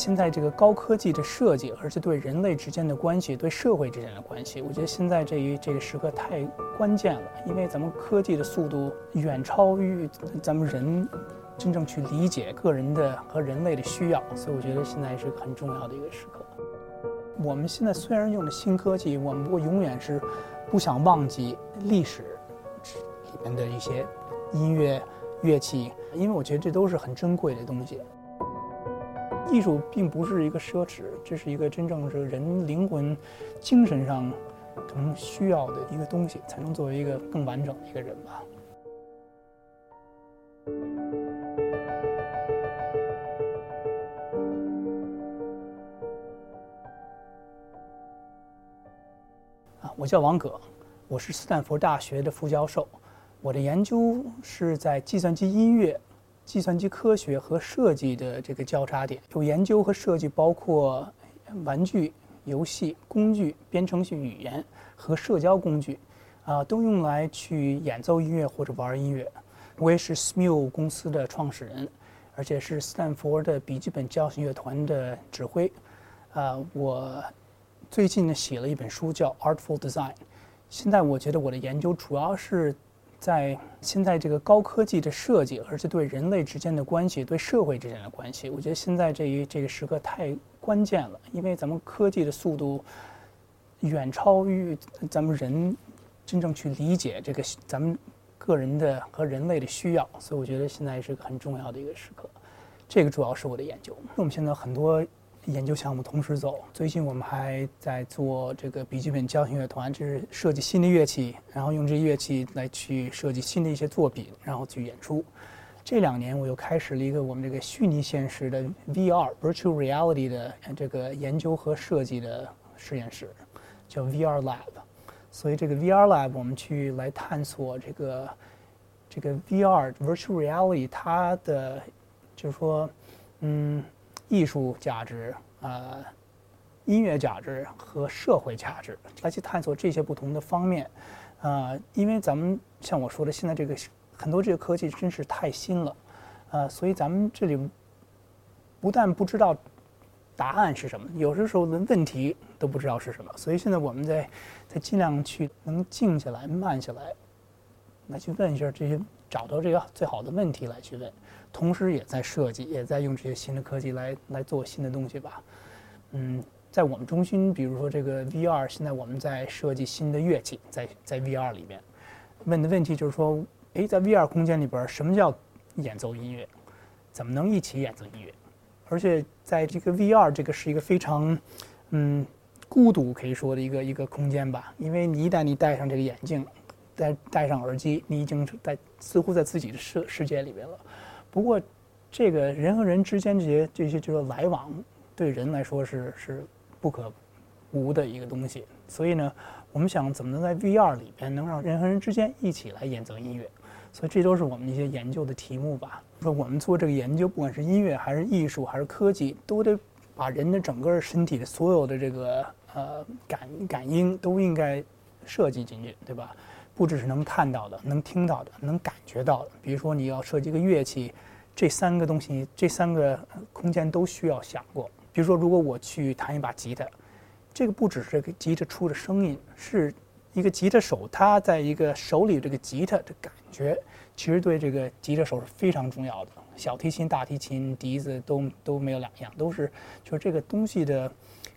现在这个高科技的设计，而且对人类之间的关系、对社会之间的关系，我觉得现在这一这个时刻太关键了，因为咱们科技的速度远超于咱们人真正去理解个人的和人类的需要，所以我觉得现在是很重要的一个时刻。我们现在虽然用的新科技，我们不永远是不想忘记历史里面的一些音乐乐器，因为我觉得这都是很珍贵的东西。艺术并不是一个奢侈，这是一个真正是人灵魂、精神上可能需要的一个东西，才能作为一个更完整的一个人吧。啊，我叫王葛，我是斯坦福大学的副教授，我的研究是在计算机音乐。计算机科学和设计的这个交叉点，有研究和设计，包括玩具、游戏、工具、编程序语言和社交工具，啊，都用来去演奏音乐或者玩音乐。我也是 Smule 公司的创始人，而且是斯坦福的笔记本交响乐团的指挥。啊，我最近呢写了一本书叫《Artful Design》。现在我觉得我的研究主要是。在现在这个高科技的设计，而且对人类之间的关系、对社会之间的关系，我觉得现在这一这个时刻太关键了，因为咱们科技的速度远超于咱们人真正去理解这个咱们个人的和人类的需要，所以我觉得现在是个很重要的一个时刻。这个主要是我的研究。我们现在很多。研究项目同时走。最近我们还在做这个笔记本交响乐团，就是设计新的乐器，然后用这乐器来去设计新的一些作品，然后去演出。这两年我又开始了一个我们这个虚拟现实的 VR（Virtual Reality） 的这个研究和设计的实验室，叫 VR Lab。所以这个 VR Lab 我们去来探索这个这个 VR（Virtual Reality） 它的，就是说，嗯。艺术价值、呃，音乐价值和社会价值，来去探索这些不同的方面，呃，因为咱们像我说的，现在这个很多这个科技真是太新了，呃，所以咱们这里不但不知道答案是什么，有的时候连问题都不知道是什么，所以现在我们在在尽量去能静下来、慢下来，来去问一下这些，找到这个最好的问题来去问。同时也在设计，也在用这些新的科技来来做新的东西吧。嗯，在我们中心，比如说这个 VR，现在我们在设计新的乐器，在在 VR 里面问的问题就是说，哎，在 VR 空间里边，什么叫演奏音乐？怎么能一起演奏音乐？而且在这个 VR 这个是一个非常嗯孤独可以说的一个一个空间吧，因为你一旦你戴上这个眼镜，再戴上耳机，你已经在似乎在自己的世世界里边了。不过，这个人和人之间这些这些就是来往，对人来说是是不可无的一个东西。所以呢，我们想怎么能在 VR 里边能让人和人之间一起来演奏音乐？所以这都是我们一些研究的题目吧。说我们做这个研究，不管是音乐还是艺术还是科技，都得把人的整个身体的所有的这个呃感感应都应该设计进去，对吧？不只是能看到的、能听到的、能感觉到的。比如说，你要设计一个乐器，这三个东西、这三个空间都需要想过。比如说，如果我去弹一把吉他，这个不只是个吉他出的声音，是一个吉他手他在一个手里这个吉他的感觉，其实对这个吉他手是非常重要的。小提琴、大提琴、笛子都都没有两样，都是就是这个东西的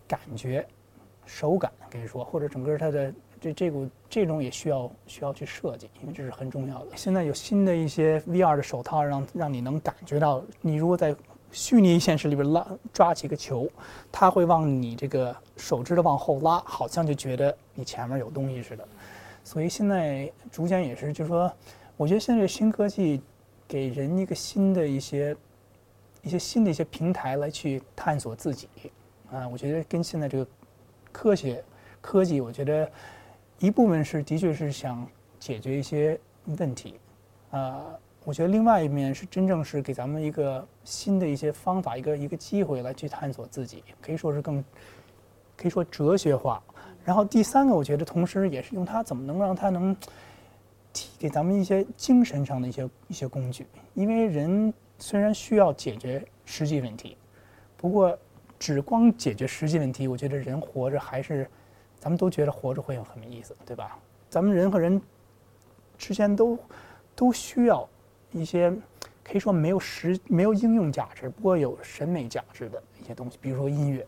感觉、手感，可以说或者整个它的。这这股这种也需要需要去设计，因为这是很重要的。现在有新的一些 VR 的手套，让让你能感觉到，你如果在虚拟现实里边拉抓起个球，它会往你这个手指头往后拉，好像就觉得你前面有东西似的。所以现在逐渐也是，就是说，我觉得现在新科技给人一个新的一些一些新的一些平台来去探索自己。啊，我觉得跟现在这个科学科技，我觉得。一部分是的确是想解决一些问题，啊，我觉得另外一面是真正是给咱们一个新的一些方法，一个一个机会来去探索自己，可以说是更可以说哲学化。然后第三个，我觉得同时也是用它怎么能让它能提给咱们一些精神上的一些一些工具，因为人虽然需要解决实际问题，不过只光解决实际问题，我觉得人活着还是，咱们都觉得活着会有很没意思，对吧？咱们人和人之间都都需要一些可以说没有实没有应用价值，不过有审美价值的一些东西，比如说音乐。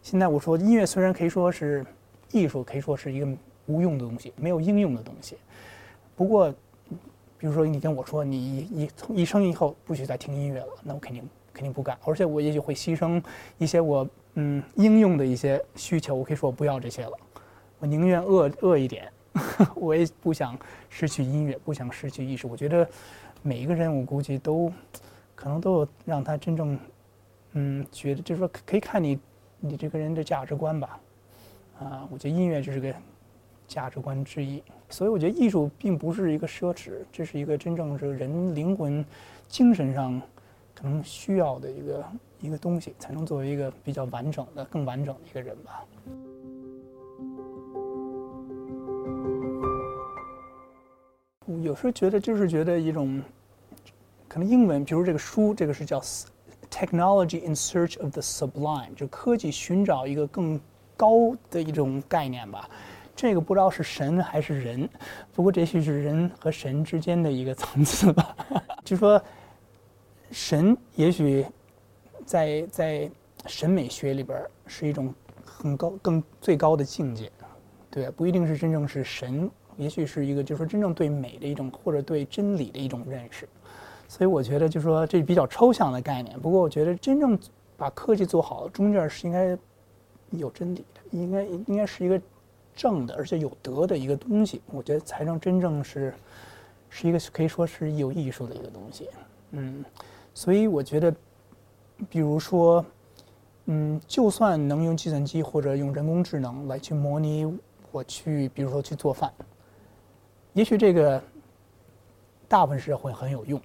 现在我说音乐虽然可以说是艺术，可以说是一个无用的东西，没有应用的东西。不过，比如说你跟我说你一一生以后不许再听音乐了，那我肯定肯定不干，而且我也许会牺牲一些我嗯应用的一些需求。我可以说我不要这些了，我宁愿饿饿一点。我也不想失去音乐，不想失去意识。我觉得每一个人，我估计都可能都有让他真正，嗯，觉得就是说可以看你你这个人的价值观吧。啊，我觉得音乐就是个价值观之一。所以我觉得艺术并不是一个奢侈，这是一个真正是人灵魂、精神上可能需要的一个一个东西，才能作为一个比较完整的、更完整的一个人吧。有时候觉得就是觉得一种，可能英文，比如这个书，这个是叫《Technology in Search of the Sublime》，就科技寻找一个更高的一种概念吧。这个不知道是神还是人，不过这也许是人和神之间的一个层次吧。就说神也许在在审美学里边是一种很高、更最高的境界，对，不一定是真正是神。也许是一个，就是说真正对美的一种，或者对真理的一种认识，所以我觉得，就说这比较抽象的概念。不过，我觉得真正把科技做好，中间是应该有真理的，应该应该是一个正的，而且有德的一个东西。我觉得才能真正是是一个可以说是有艺术的一个东西。嗯，所以我觉得，比如说，嗯，就算能用计算机或者用人工智能来去模拟我去，比如说去做饭。也许这个大部分是会很有用，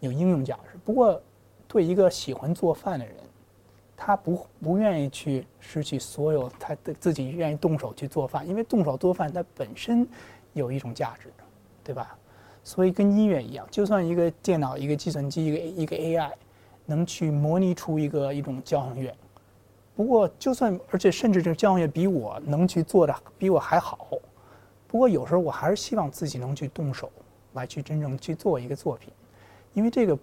有应用价值。不过，对一个喜欢做饭的人，他不不愿意去失去所有他的自己愿意动手去做饭，因为动手做饭它本身有一种价值，对吧？所以跟音乐一样，就算一个电脑、一个计算机、一个一个 AI 能去模拟出一个一种交响乐，不过就算而且甚至这交响乐比我能去做的比我还好。不过有时候我还是希望自己能去动手，来去真正去做一个作品，因为这个，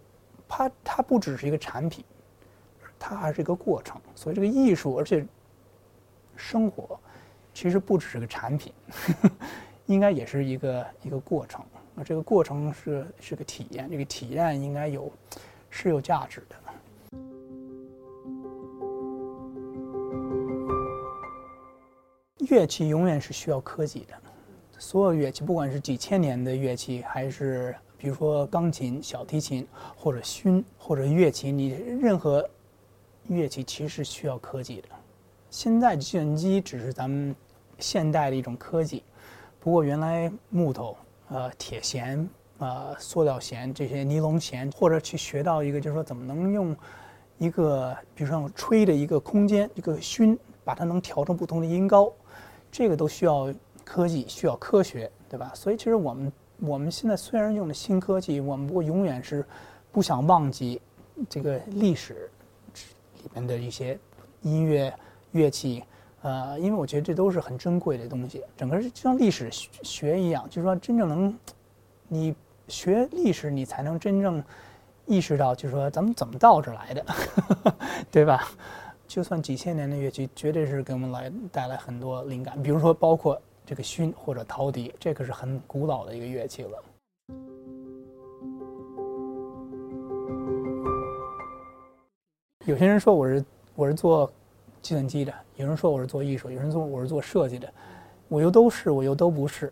它它不只是一个产品，它还是一个过程。所以这个艺术，而且生活，其实不只是个产品，呵 应该也是一个一个过程。那这个过程是是个体验，这个体验应该有是有价值的。乐器永远是需要科技的。所有乐器，不管是几千年的乐器，还是比如说钢琴、小提琴，或者埙，或者乐器，你任何乐器其实需要科技的。现在计算机只是咱们现代的一种科技，不过原来木头、呃铁弦、呃塑料弦这些尼龙弦，或者去学到一个，就是说怎么能用一个，比如说吹的一个空间，一个埙，把它能调成不同的音高，这个都需要。科技需要科学，对吧？所以其实我们我们现在虽然用的新科技，我们不过永远是不想忘记这个历史里面的一些音乐乐器，呃，因为我觉得这都是很珍贵的东西。整个就像历史学一样，就是说真正能你学历史，你才能真正意识到，就是说咱们怎么到这来的，对吧？就算几千年的乐器，绝对是给我们来带来很多灵感。比如说，包括。这个埙或者陶笛，这可是很古老的一个乐器了。有些人说我是我是做计算机的，有人说我是做艺术，有人说我是做设计的，我又都是，我又都不是，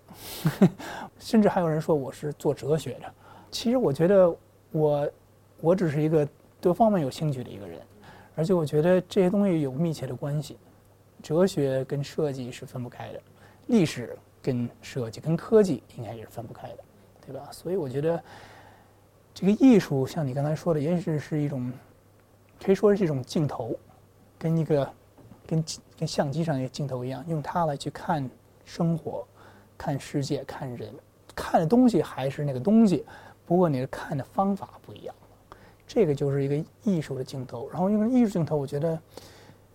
甚至还有人说我是做哲学的。其实我觉得我我只是一个多方面有兴趣的一个人，而且我觉得这些东西有密切的关系，哲学跟设计是分不开的。历史跟设计跟科技应该也是分不开的，对吧？所以我觉得这个艺术，像你刚才说的，也许是一种可以说是一种镜头，跟一个跟跟相机上一个镜头一样，用它来去看生活、看世界、看人，看的东西还是那个东西，不过你的看的方法不一样。这个就是一个艺术的镜头。然后用艺术镜头，我觉得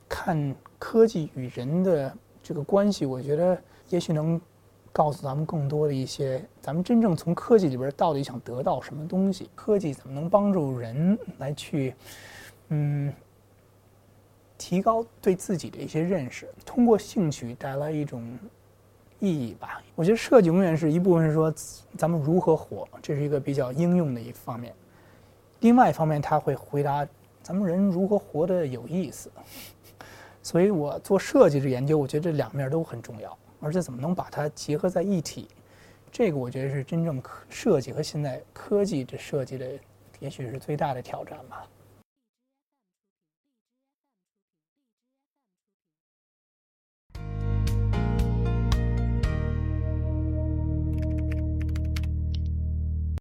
看科技与人的这个关系，我觉得也许能告诉咱们更多的一些，咱们真正从科技里边到底想得到什么东西？科技怎么能帮助人来去，嗯，提高对自己的一些认识，通过兴趣带来一种意义吧？我觉得设计永远是一部分是说咱们如何活，这是一个比较应用的一方面。另外一方面，他会回答咱们人如何活得有意思。所以我做设计的研究，我觉得这两面都很重要，而且怎么能把它结合在一起，这个我觉得是真正科设计和现在科技的设计的，也许是最大的挑战吧。